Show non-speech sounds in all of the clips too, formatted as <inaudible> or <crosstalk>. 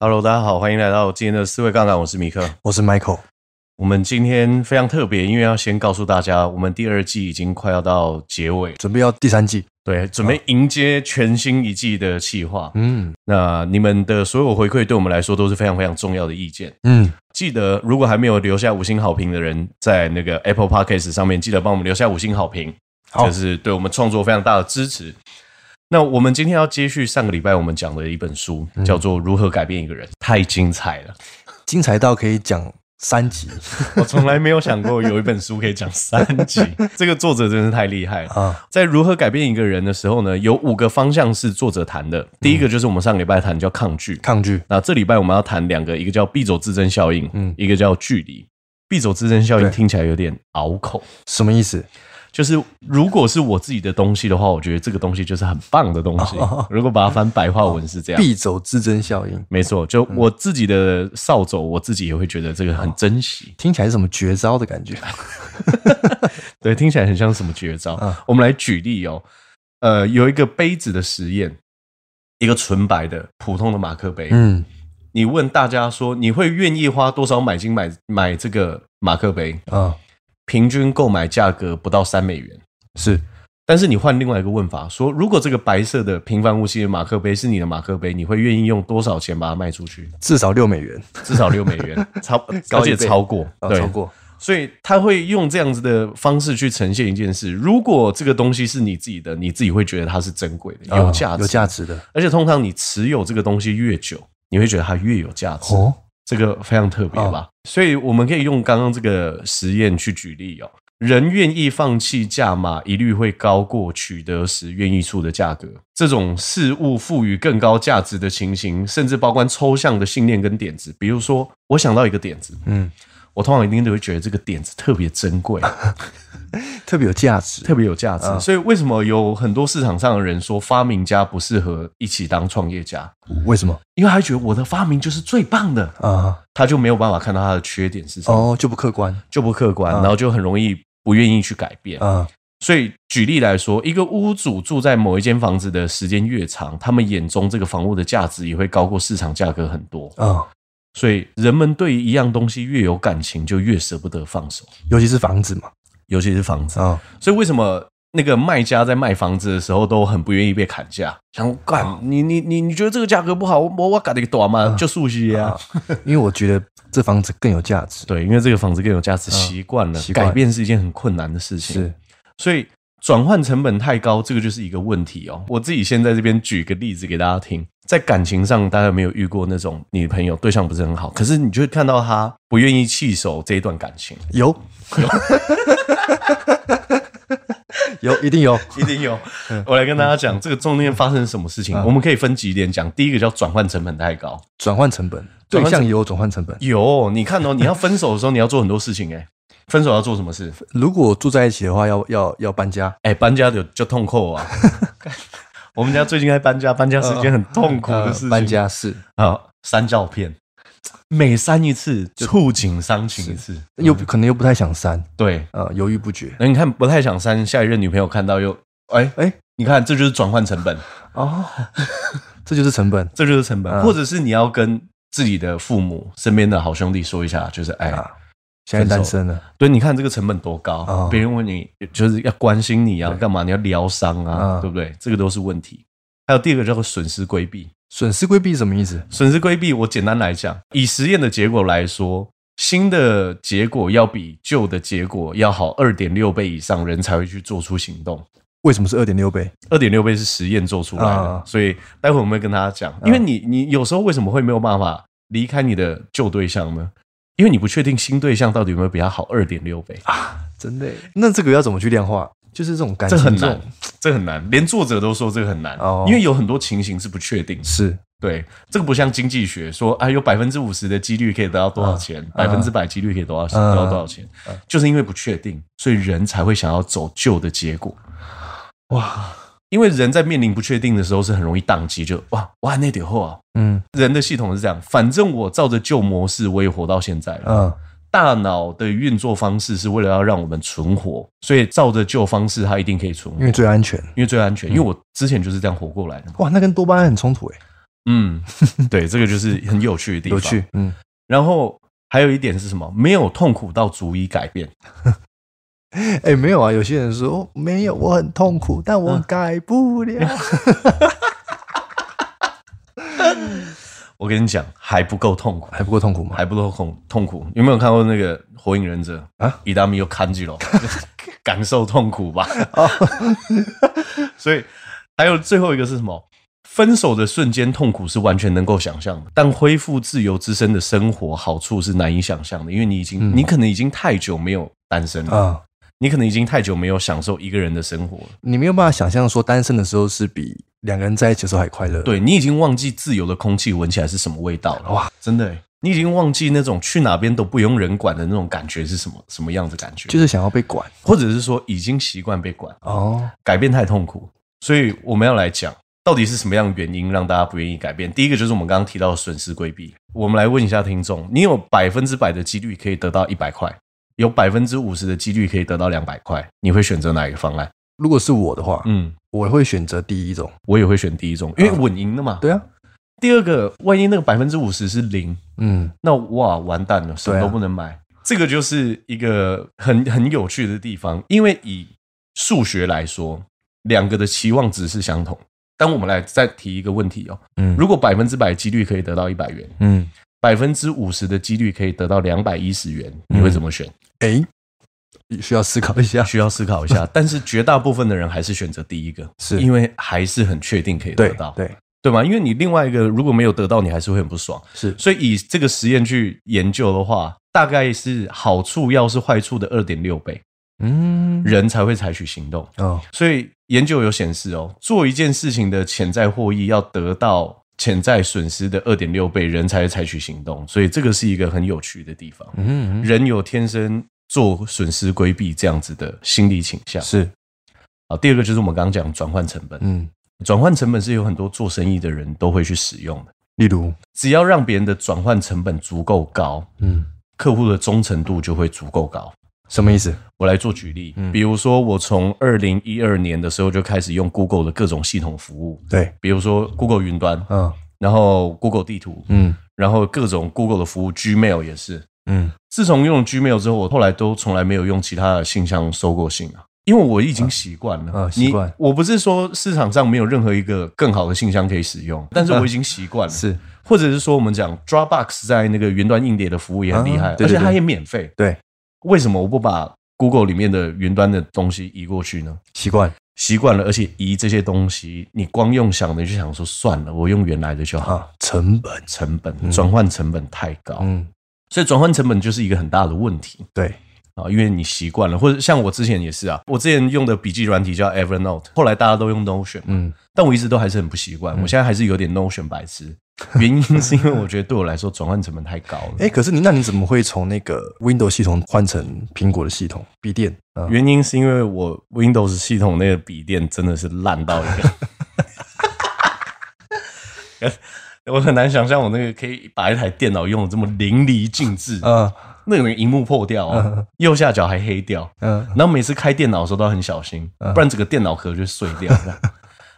Hello，大家好，欢迎来到今天的四位杠杆。我是米克，我是 Michael。我们今天非常特别，因为要先告诉大家，我们第二季已经快要到结尾，准备要第三季，对，准备迎接全新一季的企划。嗯，那你们的所有回馈对我们来说都是非常非常重要的意见。嗯，记得如果还没有留下五星好评的人，在那个 Apple Podcast 上面记得帮我们留下五星好评，这、就是对我们创作非常大的支持。那我们今天要接续上个礼拜我们讲的一本书，叫做《如何改变一个人》，太精彩了，<laughs> 精彩到可以讲三集。我从来没有想过有一本书可以讲三集，这个作者真是太厉害了啊！在《如何改变一个人》的时候呢，有五个方向是作者谈的。第一个就是我们上个礼拜谈叫抗拒，抗拒。那这礼拜我们要谈两个，一个叫“必走自珍效应”，嗯，一个叫“距离”。必走自珍效应听起来有点拗口，什么意思？就是如果是我自己的东西的话，我觉得这个东西就是很棒的东西。如果把它翻白话文是这样，必走自珍效应，没错。就我自己的扫帚，我自己也会觉得这个很珍惜。<laughs> 听起来是什么绝招的感觉？<laughs> 对，听起来很像什么绝招。我们来举例哦。呃，有一个杯子的实验，一个纯白的普通的马克杯。嗯，你问大家说，你会愿意花多少买金买买这个马克杯？啊？平均购买价格不到三美元，是。但是你换另外一个问法，说如果这个白色的平凡无奇的马克杯是你的马克杯，你会愿意用多少钱把它卖出去？至少六美元，至少六美元，<laughs> 超高也超过，对，超过。所以他会用这样子的方式去呈现一件事：如果这个东西是你自己的，你自己会觉得它是珍贵的、有价值、有价值的。而且通常你持有这个东西越久，你会觉得它越有价值。哦，这个非常特别吧？所以我们可以用刚刚这个实验去举例哦。人愿意放弃价码，一律会高过取得时愿意出的价格。这种事物赋予更高价值的情形，甚至包括抽象的信念跟点子。比如说，我想到一个点子，嗯，我通常一定都会觉得这个点子特别珍贵，<laughs> <laughs> 特别有价值，特别有价值。所以，为什么有很多市场上的人说发明家不适合一起当创业家？为什么？因为他觉得我的发明就是最棒的。啊，他就没有办法看到他的缺点是什么，哦，就不客观，就不客观，然后就很容易。不愿意去改变。啊，所以举例来说，一个屋主住在某一间房子的时间越长，他们眼中这个房屋的价值也会高过市场价格很多。啊。所以人们对一样东西越有感情，就越舍不得放手，尤其是房子嘛，尤其是房子啊。所以为什么那个卖家在卖房子的时候都很不愿意被砍价？想干你你你你觉得这个价格不好，我我改的短嘛？就熟悉啊，因为我觉得。这房子更有价值，对，因为这个房子更有价值，习惯了，改变是一件很困难的事情，是，所以转换成本太高，这个就是一个问题哦。我自己先在这边举个例子给大家听，在感情上，大家有没有遇过那种女朋友对象不是很好，可是你就会看到她不愿意弃守这一段感情？有，有，<laughs> 有，一定有，<laughs> 一定有。我来跟大家讲，这个中间发生什么事情，我们可以分几点讲。第一个叫转换成本太高，转换成本。对象也有转换成本，有。你看哦，你要分手的时候，你要做很多事情哎。分手要做什么事？如果住在一起的话，要要要搬家。哎，搬家就就痛苦啊。<laughs> 我们家最近在搬家，搬家是一件很痛苦的事情。搬家是啊，删照片，每删一次，触景伤情一次，又可能又不太想删。对，呃，犹豫不决。那你看，不太想删，下一任女朋友看到又，哎哎，你看，这就是转换成本哦，<laughs> 这就是成本，这就是成本，或者是你要跟。自己的父母、身边的好兄弟说一下，就是哎，现在单身了。对，你看这个成本多高？别人问你，就是要关心你啊，干嘛？你要疗伤啊，对不对？这个都是问题。还有第二个叫做损失规避。损失规避什么意思？损失规避，我简单来讲，以实验的结果来说，新的结果要比旧的结果要好二点六倍以上，人才会去做出行动。为什么是二点六倍？二点六倍是实验做出来的，啊、所以待会我们会跟大家讲。因为你，你有时候为什么会没有办法离开你的旧对象呢？因为你不确定新对象到底有没有比他好二点六倍啊！真的？那这个要怎么去量化？就是这种感情，这很难，这很难，连作者都说这个很难哦。因为有很多情形是不确定，是。对这个不像经济学说，啊，有百分之五十的几率可以得到多少钱，百分之百几率可以得到得到多少钱，就是因为不确定，所以人才会想要走旧的结果。哇，因为人在面临不确定的时候是很容易宕机，就哇哇那点货啊，嗯，人的系统是这样，反正我照着旧模式，我也活到现在了。嗯，大脑的运作方式是为了要让我们存活，所以照着旧方式，它一定可以存活，因为最安全，因为最安全，因为我之前就是这样活过来的。哇，那跟多巴胺很冲突诶。嗯，<laughs> 对，这个就是很有趣的地方。有趣，嗯。然后还有一点是什么？没有痛苦到足以改变。<laughs> 哎、欸，没有啊！有些人说没有，我很痛苦，但我改不了。嗯、<laughs> 我跟你讲，还不够痛苦，还不够痛苦吗？还不够痛痛苦。有没有看过那个《火影忍者》啊？伊达米又看住了，<laughs> 感受痛苦吧。<laughs> 所以还有最后一个是什么？分手的瞬间痛苦是完全能够想象的，但恢复自由之身的生活好处是难以想象的，因为你已经，嗯、你可能已经太久没有单身了啊。你可能已经太久没有享受一个人的生活了，你没有办法想象说单身的时候是比两个人在一起的时候还快乐。对，你已经忘记自由的空气闻起来是什么味道了。哇，真的，你已经忘记那种去哪边都不用人管的那种感觉是什么什么样子感觉？就是想要被管，或者是说已经习惯被管哦，改变太痛苦。所以我们要来讲，到底是什么样的原因让大家不愿意改变？第一个就是我们刚刚提到的损失规避。我们来问一下听众，你有百分之百的几率可以得到一百块？有百分之五十的几率可以得到两百块，你会选择哪一个方案？如果是我的话，嗯，我会选择第一种，我也会选第一种，因为稳赢的嘛。对啊。第二个，万一那个百分之五十是零，嗯，那哇，完蛋了，什么都不能买。这个就是一个很很有趣的地方，因为以数学来说，两个的期望值是相同。但我们来再提一个问题哦，嗯，如果百分之百几率可以得到一百元，嗯，百分之五十的几率可以得到两百一十元，你会怎么选？哎，需要思考一下，<laughs> 需要思考一下。但是绝大部分的人还是选择第一个，<laughs> 是因为还是很确定可以得到，对对吗？因为你另外一个如果没有得到，你还是会很不爽。是，所以以这个实验去研究的话，大概是好处要是坏处的二点六倍，嗯，人才会采取行动。哦，所以研究有显示哦，做一件事情的潜在获益要得到。潜在损失的二点六倍，人才采取行动，所以这个是一个很有趣的地方。嗯，人有天生做损失规避这样子的心理倾向。是，啊，第二个就是我们刚刚讲转换成本。嗯，转换成本是有很多做生意的人都会去使用的。例如，只要让别人的转换成本足够高，嗯，客户的忠诚度就会足够高。什么意思？我来做举例，嗯，比如说我从二零一二年的时候就开始用 Google 的各种系统服务，对，比如说 Google 云端，嗯，然后 Google 地图，嗯，然后各种 Google 的服务，Gmail 也是，嗯，自从用了 Gmail 之后，我后来都从来没有用其他的信箱收过信啊，因为我已经习惯了，啊，习惯。我不是说市场上没有任何一个更好的信箱可以使用，<laughs> 但是我已经习惯了，是，或者是说我们讲 Dropbox 在那个云端硬碟的服务也很厉害，而且它也免费，对，为什么我不把 Google 里面的云端的东西移过去呢？习惯，习惯了，而且移这些东西，你光用想的就想说算了，我用原来的就好。啊、成本，成本，转换成本太高，嗯，所以转换成本就是一个很大的问题。对。啊，因为你习惯了，或者像我之前也是啊，我之前用的笔记软体叫 Evernote，后来大家都用 Notion，嗯，但我一直都还是很不习惯，嗯、我现在还是有点 Notion 白痴。<laughs> 原因是因为我觉得对我来说转换成本太高了。<laughs> 哎，可是你那你怎么会从那个 Windows 系统换成苹果的系统笔电？原因是因为我 Windows 系统那个笔电真的是烂到一个，<laughs> 我很难想象我那个可以把一台电脑用的这么淋漓尽致。嗯，那个荧幕破掉啊，右下角还黑掉。嗯，然后每次开电脑的时候都很小心，不然整个电脑壳就碎掉。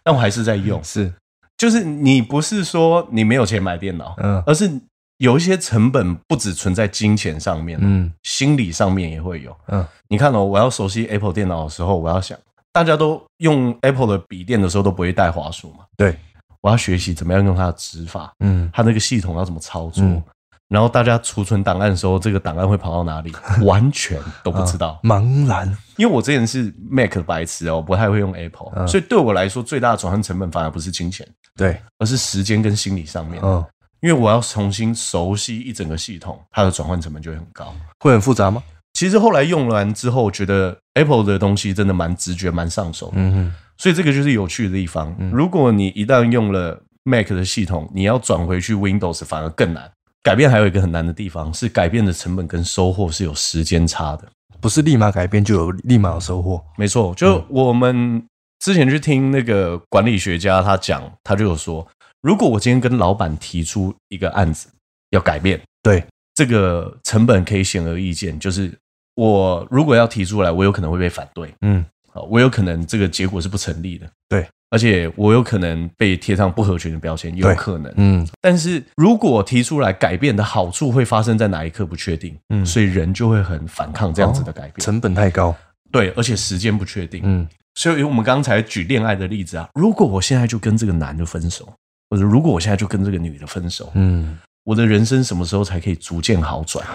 但我还是在用。是。就是你不是说你没有钱买电脑，嗯，而是有一些成本不只存在金钱上面，嗯，心理上面也会有，嗯，你看哦，我要熟悉 Apple 电脑的时候，我要想，大家都用 Apple 的笔电的时候都不会带滑鼠嘛，对，我要学习怎么样用它的指法，嗯，它那个系统要怎么操作。嗯然后大家储存档案的时候，这个档案会跑到哪里？<laughs> 完全都不知道，茫然。因为我之前是 Mac 的白痴哦，不太会用 Apple，所以对我来说最大的转换成本反而不是金钱，对，而是时间跟心理上面。嗯，因为我要重新熟悉一整个系统，它的转换成本就会很高，会很复杂吗？其实后来用完之后，觉得 Apple 的东西真的蛮直觉、蛮上手。嗯哼，所以这个就是有趣的地方。如果你一旦用了 Mac 的系统，你要转回去 Windows 反而更难。改变还有一个很难的地方，是改变的成本跟收获是有时间差的，不是立马改变就有立马有收获。没错，就我们之前去听那个管理学家他讲，他就有说，如果我今天跟老板提出一个案子要改变，对。这个成本可以显而易见，就是我如果要提出来，我有可能会被反对，嗯，我有可能这个结果是不成立的，对。而且我有可能被贴上不合群的标签，有可能。嗯，但是如果提出来改变的好处会发生在哪一刻不确定，嗯，所以人就会很反抗这样子的改变，哦、成本太高。对，而且时间不确定。嗯，所以我们刚才举恋爱的例子啊，如果我现在就跟这个男的分手，或者如果我现在就跟这个女的分手，嗯，我的人生什么时候才可以逐渐好转？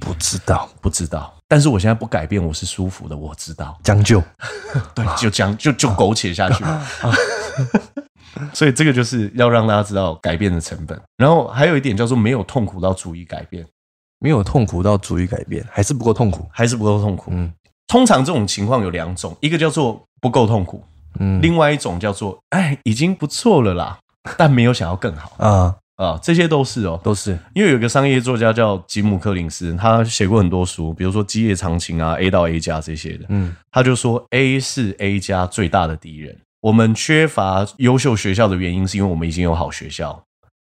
不知道，不知道。但是我现在不改变，我是舒服的。我知道，将就，<laughs> 对，就将就就苟且下去。<laughs> 所以这个就是要让大家知道改变的成本。然后还有一点叫做没有痛苦到足以改变，没有痛苦到足以改变，还是不够痛苦，还是不够痛苦。嗯，通常这种情况有两种，一个叫做不够痛苦，嗯，另外一种叫做哎已经不错了啦，但没有想要更好啊。啊，这些都是哦，都是因为有一个商业作家叫吉姆·柯林斯，他写过很多书，比如说《基业长青》啊，《A 到 A 加》这些的。嗯，他就说 A 是 A 加最大的敌人。我们缺乏优秀学校的原因，是因为我们已经有好学校；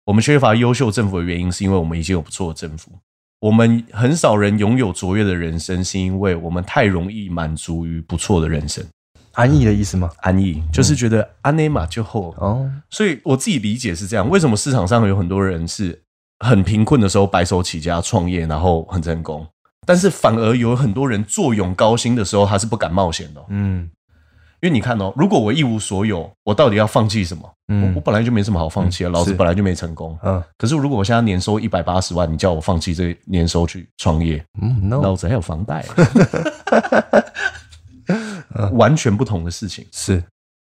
我们缺乏优秀政府的原因，是因为我们已经有不错的政府；我们很少人拥有卓越的人生，是因为我们太容易满足于不错的人生。安逸的意思吗？安逸就是觉得安内玛就好哦，所以我自己理解是这样。为什么市场上有很多人是很贫困的时候白手起家创业，然后很成功，但是反而有很多人坐拥高薪的时候，他是不敢冒险的。嗯，因为你看哦，如果我一无所有，我到底要放弃什么？嗯，我，本来就没什么好放弃的，老子本来就没成功。嗯，可是如果我现在年收一百八十万，你叫我放弃这年收去创业，嗯，no，老子还有房贷。<laughs> 完全不同的事情，是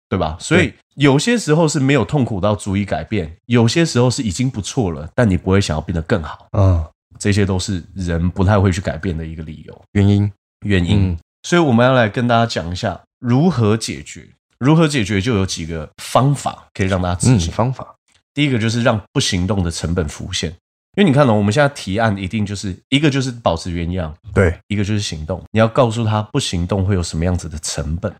对吧？所以有些时候是没有痛苦到足以改变，有些时候是已经不错了，但你不会想要变得更好。嗯，这些都是人不太会去改变的一个理由、原因、原因。所以我们要来跟大家讲一下如何解决。如何解决就有几个方法可以让大家执行。方法第一个就是让不行动的成本浮现。因为你看哦，我们现在提案一定就是一个就是保持原样，对，一个就是行动。你要告诉他不行动会有什么样子的成本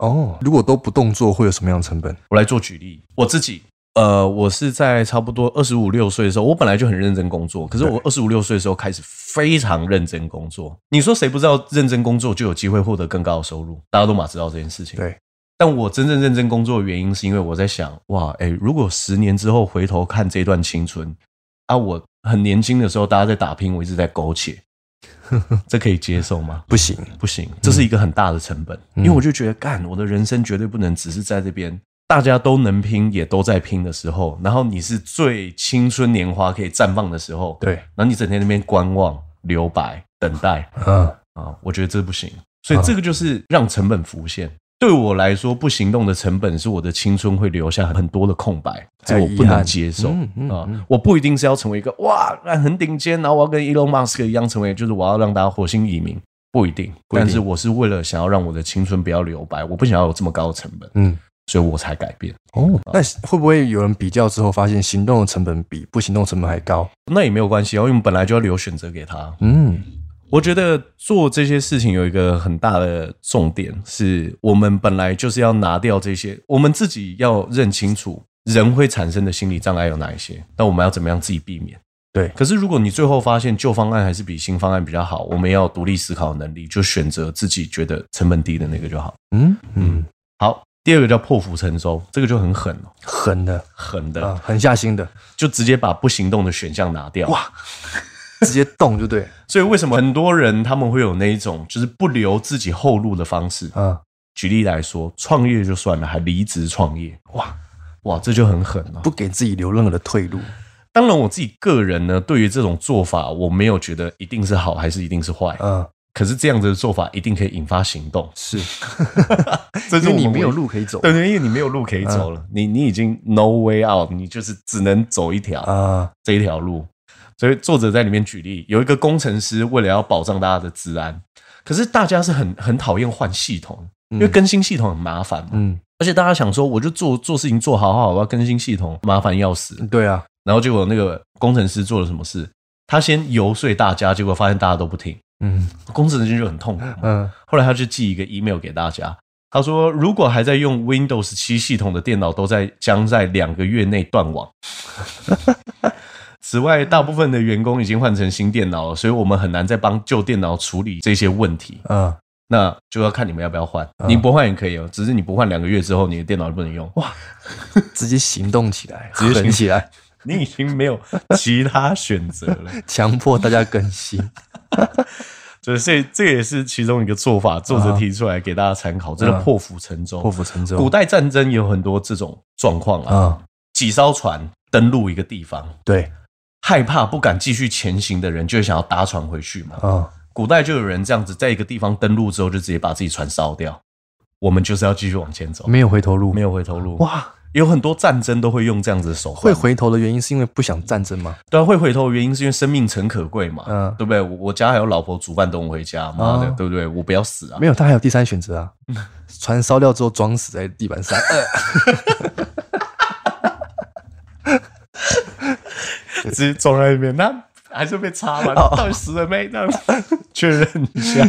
哦。如果都不动作会有什么样的成本？我来做举例，我自己，呃，我是在差不多二十五六岁的时候，我本来就很认真工作，可是我二十五六岁的时候开始非常认真工作。你说谁不知道认真工作就有机会获得更高的收入？大家都马知道这件事情。对，但我真正认真工作的原因是因为我在想，哇，哎，如果十年之后回头看这段青春。啊，我很年轻的时候，大家在打拼，我一直在苟且，<laughs> 这可以接受吗？不行，不行，这是一个很大的成本，嗯、因为我就觉得，干，我的人生绝对不能只是在这边，大家都能拼，也都在拼的时候，然后你是最青春年华可以绽放的时候，对，然后你整天在那边观望、留白、等待，嗯。啊，我觉得这不行，所以这个就是让成本浮现。对我来说，不行动的成本是我的青春会留下很多的空白，这我不能接受啊！我不一定是要成为一个哇，很顶尖，然后我要跟 Elon Musk 一样成为，就是我要让大家火星移民，不一定。但是我是为了想要让我的青春不要留白，我不想要有这么高的成本，嗯，所以我才改变。哦，那会不会有人比较之后发现行动的成本比不行动成本还高？那也没有关系啊，因为我们本来就要留选择给他。嗯。我觉得做这些事情有一个很大的重点，是我们本来就是要拿掉这些，我们自己要认清楚人会产生的心理障碍有哪一些，那我们要怎么样自己避免？对。可是如果你最后发现旧方案还是比新方案比较好，我们要独立思考能力，就选择自己觉得成本低的那个就好。嗯嗯。好，第二个叫破釜沉舟，这个就很狠了，狠的，狠的，啊，狠下心的，就直接把不行动的选项拿掉。哇！直接动就对，所以为什么很多人他们会有那一种就是不留自己后路的方式？嗯，举例来说，创业就算了，还离职创业，哇哇，这就很狠了，不给自己留任何的退路。当然，我自己个人呢，对于这种做法，我没有觉得一定是好还是一定是坏。嗯，可是这样子的做法一定可以引发行动，是，<laughs> 这是因为你没有路可以走，对对，因为你没有路可以走了，你你已经 no way out，你就是只能走一条啊这一条路。所以作者在里面举例，有一个工程师为了要保障大家的治安，可是大家是很很讨厌换系统，因为更新系统很麻烦嘛。嗯，而且大家想说，我就做做事情做好好，我要更新系统，麻烦要死。对啊，然后结果那个工程师做了什么事？他先游说大家，结果发现大家都不听。嗯，工程师就很痛苦。嗯，后来他就寄一个 email 给大家，他说：如果还在用 Windows 七系统的电脑，都在将在两个月内断网。此外，大部分的员工已经换成新电脑了，所以我们很难再帮旧电脑处理这些问题。嗯，那就要看你们要不要换。你不换也可以哦，只是你不换两个月之后，你的电脑就不能用。哇，直接行动起来，直接行起来，你已经没有其他选择了，<laughs> 强迫大家更新。所以这也是其中一个做法，作者提出来给大家参考，真的破釜沉舟。破釜沉舟。古代战争有很多这种状况啊，几艘船登陆一个地方，对，害怕不敢继续前行的人，就会想要搭船回去嘛。啊，古代就有人这样子，在一个地方登陆之后，就直接把自己船烧掉。我们就是要继续往前走，没有回头路，没有回头路。哇！有很多战争都会用这样子的手段。会回头的原因是因为不想战争吗？对啊，会回头的原因是因为生命诚可贵嘛，嗯，对不对？我家还有老婆煮饭等我回家，妈的，对不对？我不要死啊！没有，他还有第三选择啊，船烧掉之后装死在地板上，<laughs> 直接装在那边，那还是被插了，到底死了没？这样确认一下。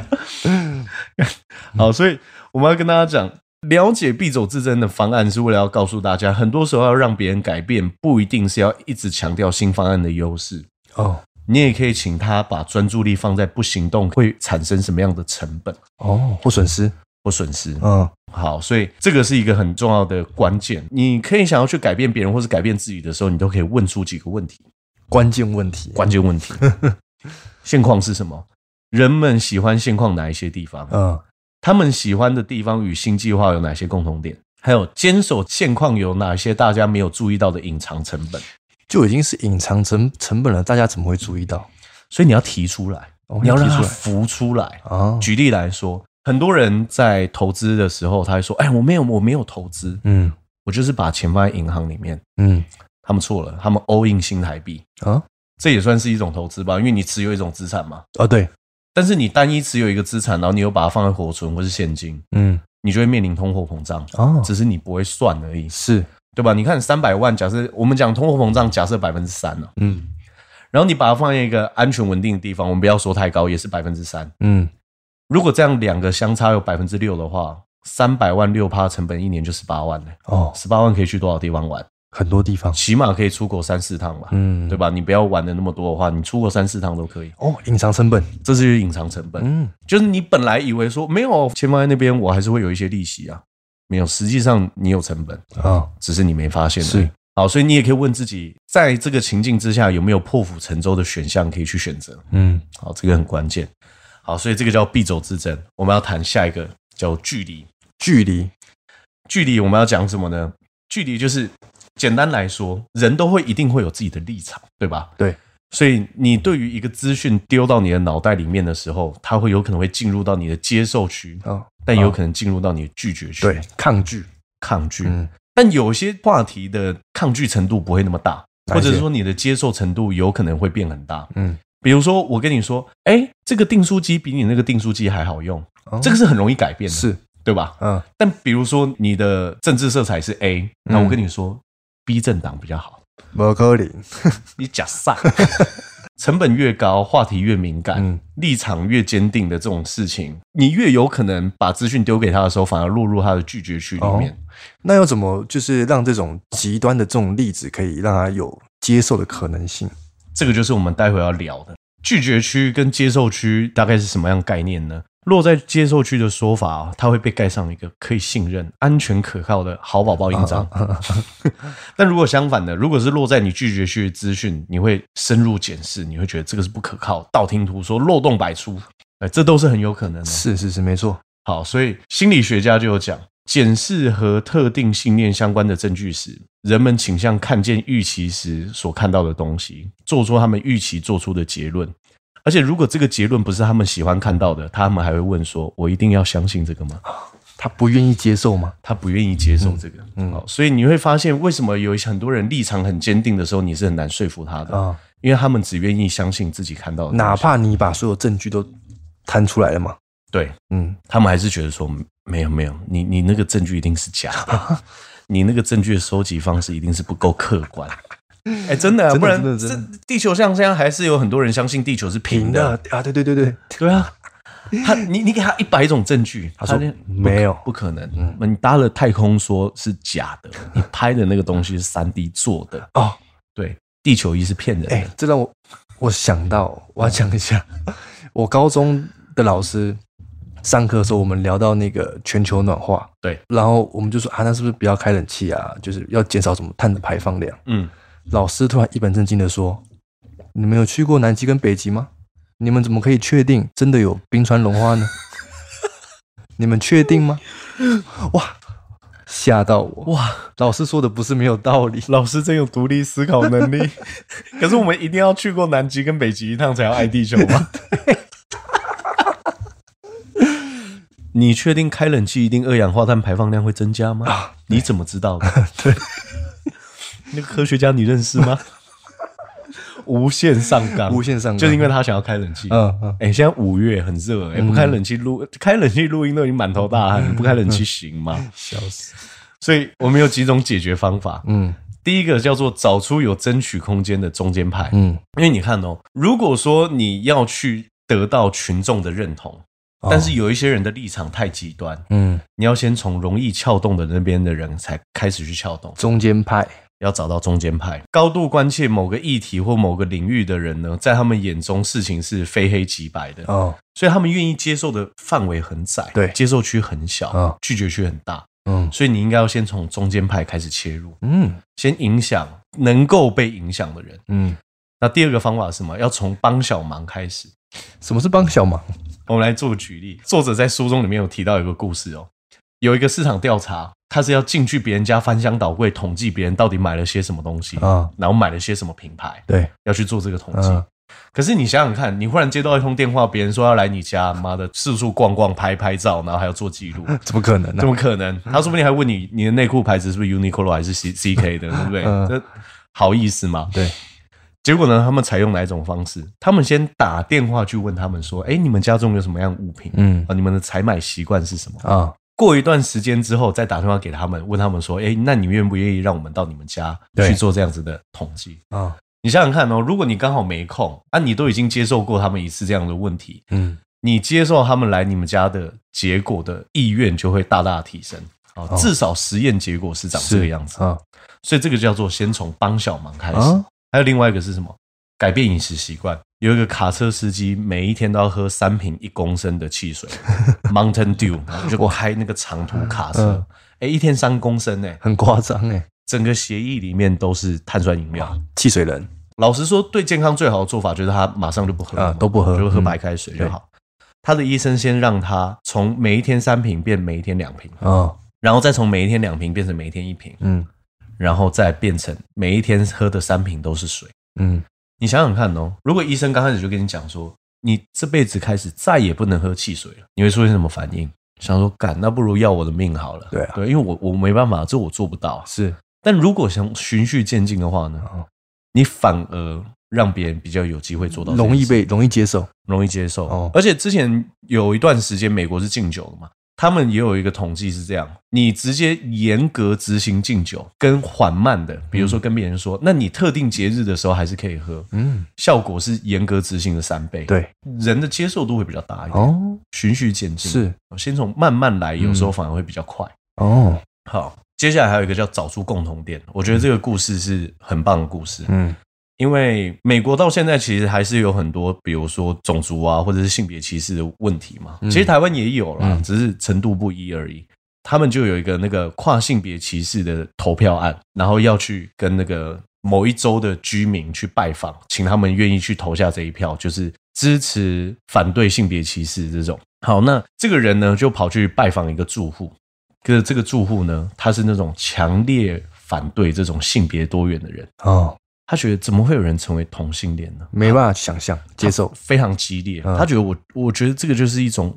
<laughs> 好，所以我们要跟大家讲。了解必走自珍的方案是为了要告诉大家，很多时候要让别人改变，不一定是要一直强调新方案的优势哦。你也可以请他把专注力放在不行动会产生什么样的成本哦，或损失，或损失。嗯，好，所以这个是一个很重要的关键。你可以想要去改变别人，或是改变自己的时候，你都可以问出几个问题，关键问题，关键问题。<laughs> 现况是什么？人们喜欢现况哪一些地方？嗯。他们喜欢的地方与新计划有哪些共同点？还有坚守现况有哪些大家没有注意到的隐藏成本？就已经是隐藏成成本了，大家怎么会注意到？所以你要提出来，哦、你要让它浮出来。哦、举例来说，很多人在投资的时候，他会说：“哎，我没有，我没有投资，嗯，我就是把钱放在银行里面。”嗯，他们错了，他们 all in 新台币啊，这也算是一种投资吧？因为你持有一种资产嘛。啊，对。但是你单一持有一个资产，然后你又把它放在活存或是现金，嗯，你就会面临通货膨胀哦，只是你不会算而已，是对吧？你看三百万，假设我们讲通货膨胀，假设百分之三了，嗯，然后你把它放在一个安全稳定的地方，我们不要说太高，也是百分之三，嗯，如果这样两个相差有百分之六的话，三百万六趴成本一年就十八万了，哦，十八万可以去多少地方玩？很多地方，起码可以出国三四趟吧，嗯，对吧？你不要玩的那么多的话，你出国三四趟都可以。哦，隐藏成本，这是隐藏成本。嗯，就是你本来以为说没有钱放在那边，我还是会有一些利息啊，没有，实际上你有成本啊，哦，只是你没发现。是，好，所以你也可以问自己，在这个情境之下，有没有破釜沉舟的选项可以去选择？嗯，好，这个很关键。好，所以这个叫必走之争。我们要谈下一个叫距离，距离，距离，我们要讲什么呢？距离就是。简单来说，人都会一定会有自己的立场，对吧？对，所以你对于一个资讯丢到你的脑袋里面的时候，它会有可能会进入到你的接受区，哦，但也有可能进入到你的拒绝区，对，抗拒，抗拒。嗯，但有些话题的抗拒程度不会那么大，或者是说你的接受程度有可能会变很大。嗯，比如说我跟你说，哎，这个订书机比你那个订书机还好用，哦，这个是很容易改变的，是对吧？嗯，但比如说你的政治色彩是 A，那我跟你说。B 政党比较好，不可能，<laughs> 你假上，成本越高，话题越敏感，嗯、立场越坚定的这种事情，你越有可能把资讯丢给他的时候，反而落入他的拒绝区里面。哦、那要怎么就是让这种极端的这种例子可以让他有接受的可能性？这个就是我们待会要聊的拒绝区跟接受区大概是什么样概念呢？落在接受区的说法啊，它会被盖上一个可以信任、安全可靠的好宝宝印章。<laughs> 但如果相反的，如果是落在你拒绝区的资讯，你会深入检视，你会觉得这个是不可靠、道听途说、漏洞百出。哎，这都是很有可能的。是是是，没错。好，所以心理学家就有讲，检视和特定信念相关的证据时，人们倾向看见预期时所看到的东西，做出他们预期做出的结论。而且，如果这个结论不是他们喜欢看到的，他们还会问说：“我一定要相信这个吗？”他不愿意接受吗？他不愿意接受这个。嗯，好，所以你会发现，为什么有很多人立场很坚定的时候，你是很难说服他的啊？因为他们只愿意相信自己看到的，哪怕你把所有证据都摊出来了嘛。对，嗯，他们还是觉得说没有没有，你你那个证据一定是假的，<laughs> 你那个证据的收集方式一定是不够客观。<laughs> 哎，真的，不然这地球上现在还是有很多人相信地球是平的啊！对对对对对啊！<laughs> 他你你给他一百种证据，他说没有，不可能。嗯，你搭了太空说是假的，你拍的那个东西是三 D 做的哦。对，地球仪是骗人的。哎，这让我我想到，我要讲一下，<laughs> 我高中的老师上课的时候我们聊到那个全球暖化，对，然后我们就说啊，那是不是不要开冷气啊？就是要减少什么碳的排放量？嗯，老师突然一本正经的说：“你们有去过南极跟北极吗？你们怎么可以确定真的有冰川融化呢？<laughs> 你们确定吗？”哇！吓到我哇！老师说的不是没有道理，老师真有独立思考能力。<laughs> 可是我们一定要去过南极跟北极一趟才要爱地球吗？<laughs> 你确定开冷气一定二氧化碳排放量会增加吗？啊、你怎么知道的？对，那个科学家你认识吗？<laughs> 无限上纲，无限上纲，就是因为他想要开冷气。嗯嗯。哎、欸，现在五月很热，哎，不开冷气录，开冷气录音都已经满头大汗，不开冷气行吗？<laughs> 笑死！所以我们有几种解决方法。嗯，第一个叫做找出有争取空间的中间派。嗯，因为你看哦，如果说你要去得到群众的认同，但是有一些人的立场太极端，嗯，你要先从容易撬动的那边的人才开始去撬动中间派。要找到中间派，高度关切某个议题或某个领域的人呢，在他们眼中事情是非黑即白的哦，所以他们愿意接受的范围很窄，对，接受区很小，哦，拒绝区很大，嗯，所以你应该要先从中间派开始切入，嗯，先影响能够被影响的人，嗯，那第二个方法是什么？要从帮小忙开始。什么是帮小忙？我们来做个举例，作者在书中里面有提到一个故事哦。有一个市场调查，他是要进去别人家翻箱倒柜，统计别人到底买了些什么东西啊，然后买了些什么品牌，对，要去做这个统计。可是你想想看，你忽然接到一通电话，别人说要来你家，妈的，四处逛逛，拍拍照，然后还要做记录，<laughs> 怎么可能呢？怎么可能？他说不定还问你，你的内裤牌子是不是 Uniqlo 还是 C C K 的，对不对？这好意思吗？对。结果呢，他们采用哪一种方式？他们先打电话去问他们说，哎，你们家中有什么样物品？嗯啊，你们的采买习惯是什么啊？过一段时间之后，再打电话给他们，问他们说：“哎，那你愿不愿意让我们到你们家去做这样子的统计？”啊，你想想看哦，如果你刚好没空，啊，你都已经接受过他们一次这样的问题，嗯，你接受他们来你们家的结果的意愿就会大大提升啊，至少实验结果是长这个样子啊，所以这个叫做先从帮小忙开始。还有另外一个是什么？改变饮食习惯。有一个卡车司机，每一天都要喝三瓶一公升的汽水，<laughs> Mountain Dew，然后就开那个长途卡车，哎，一天三公升，哎，很夸张，哎，整个协议里面都是碳酸饮料，汽水人。老实说，对健康最好的做法就是他马上就不喝，都不喝，就喝白开水就好。他的医生先让他从每一天三瓶变每一天两瓶，然后再从每一天两瓶变成每一天一瓶，嗯，然后再变成每一天喝的三瓶都是水，嗯。你想想看哦，如果医生刚开始就跟你讲说，你这辈子开始再也不能喝汽水了，你会出现什么反应？想说，干，那不如要我的命好了。对啊，对，因为我我没办法，这我做不到。是，但如果想循序渐进的话呢，你反而让别人比较有机会做到，容易被容易接受，容易接受。哦，而且之前有一段时间，美国是禁酒的嘛。他们也有一个统计是这样：你直接严格执行禁酒，跟缓慢的，比如说跟别人说，那你特定节日的时候还是可以喝，嗯，效果是严格执行的三倍，对，人的接受度会比较大一点。哦，循序渐进，是，先从慢慢来，有时候反而会比较快。哦，好，接下来还有一个叫找出共同点，我觉得这个故事是很棒的故事，嗯。因为美国到现在其实还是有很多，比如说种族啊，或者是性别歧视的问题嘛。其实台湾也有啦，只是程度不一而已。他们就有一个那个跨性别歧视的投票案，然后要去跟那个某一州的居民去拜访，请他们愿意去投下这一票，就是支持反对性别歧视这种。好，那这个人呢就跑去拜访一个住户，可是这个住户呢，他是那种强烈反对这种性别多元的人哦。他觉得怎么会有人成为同性恋呢？没办法想象接受，非常激烈。他觉得我，我觉得这个就是一种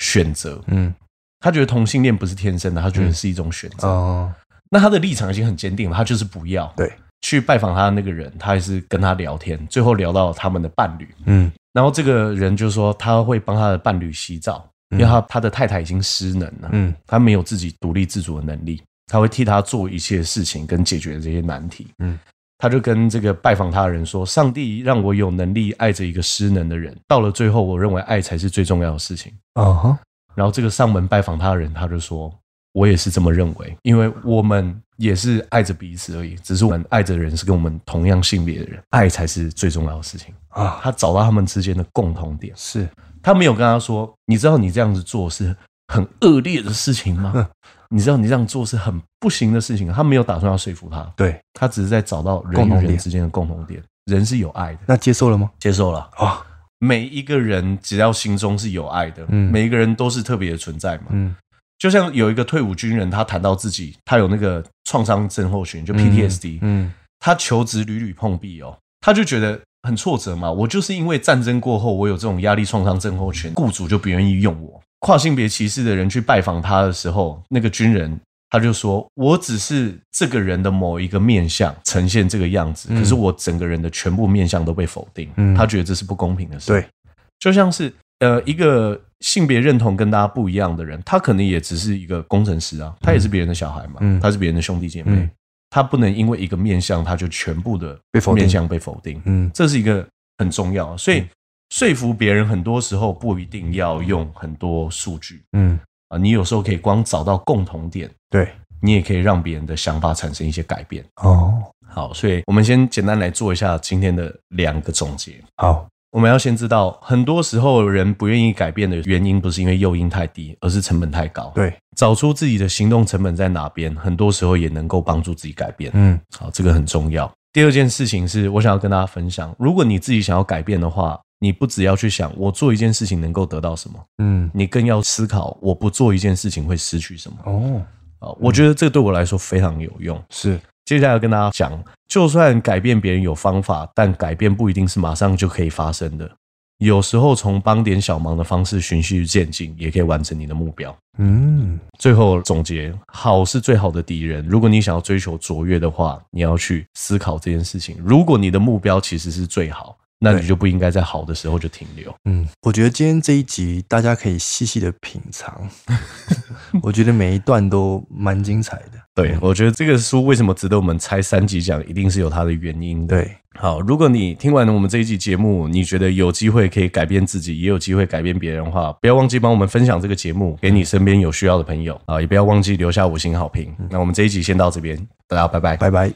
选择。嗯，他觉得同性恋不是天生的，他觉得是一种选择。哦，那他的立场已经很坚定了，他就是不要。对，去拜访他的那个人，他还是跟他聊天，最后聊到他们的伴侣。嗯，然后这个人就说他会帮他的伴侣洗澡，因为他他的太太已经失能了。嗯，他没有自己独立自主的能力，他会替他做一切事情跟解决这些难题。嗯。他就跟这个拜访他的人说：“上帝让我有能力爱着一个失能的人。到了最后，我认为爱才是最重要的事情。”啊哈。然后这个上门拜访他的人，他就说：“我也是这么认为，因为我们也是爱着彼此而已。只是我们爱着的人是跟我们同样性别的人，爱才是最重要的事情啊。”他找到他们之间的共同点，是他没有跟他说，你知道你这样子做是很恶劣的事情吗？<laughs> 嗯、你知道你这样做是很不行的事情。他没有打算要说服他，对，他只是在找到人与人之间的共同点。人是有爱的，那接受了吗？接受了啊。哦每一个人只要心中是有爱的，嗯，每一个人都是特别的存在嘛，嗯，就像有一个退伍军人，他谈到自己，他有那个创伤症候群，就 PTSD，嗯，嗯，他求职屡屡碰壁哦，他就觉得很挫折嘛，我就是因为战争过后，我有这种压力创伤症候群，雇主就不愿意用我。跨性别歧视的人去拜访他的时候，那个军人。他就说：“我只是这个人的某一个面相呈现这个样子，可是我整个人的全部面相都被否定。他觉得这是不公平的事。对，就像是呃，一个性别认同跟大家不一样的人，他可能也只是一个工程师啊，他也是别人的小孩嘛，他是别人的兄弟姐妹，他不能因为一个面相，他就全部的面相被否定。嗯，这是一个很重要，所以说服别人很多时候不一定要用很多数据。嗯。”啊，你有时候可以光找到共同点，对，你也可以让别人的想法产生一些改变。哦，好，所以我们先简单来做一下今天的两个总结。好，我们要先知道，很多时候人不愿意改变的原因，不是因为诱因太低，而是成本太高。对，找出自己的行动成本在哪边，很多时候也能够帮助自己改变。嗯，好，这个很重要。第二件事情是我想要跟大家分享，如果你自己想要改变的话。你不只要去想我做一件事情能够得到什么，嗯，你更要思考我不做一件事情会失去什么。哦，啊，我觉得这对我来说非常有用。是，接下来要跟大家讲，就算改变别人有方法，但改变不一定是马上就可以发生的。有时候从帮点小忙的方式循序渐进，也可以完成你的目标。嗯，最后总结，好是最好的敌人。如果你想要追求卓越的话，你要去思考这件事情。如果你的目标其实是最好。那你就不应该在好的时候就停留。嗯，我觉得今天这一集大家可以细细的品尝，<laughs> 我觉得每一段都蛮精彩的。对，我觉得这个书为什么值得我们拆三集讲，一定是有它的原因的。对，好，如果你听完了我们这一集节目，你觉得有机会可以改变自己，也有机会改变别人的话，不要忘记帮我们分享这个节目给你身边有需要的朋友啊，也不要忘记留下五星好评。那我们这一集先到这边，大家拜拜，拜拜。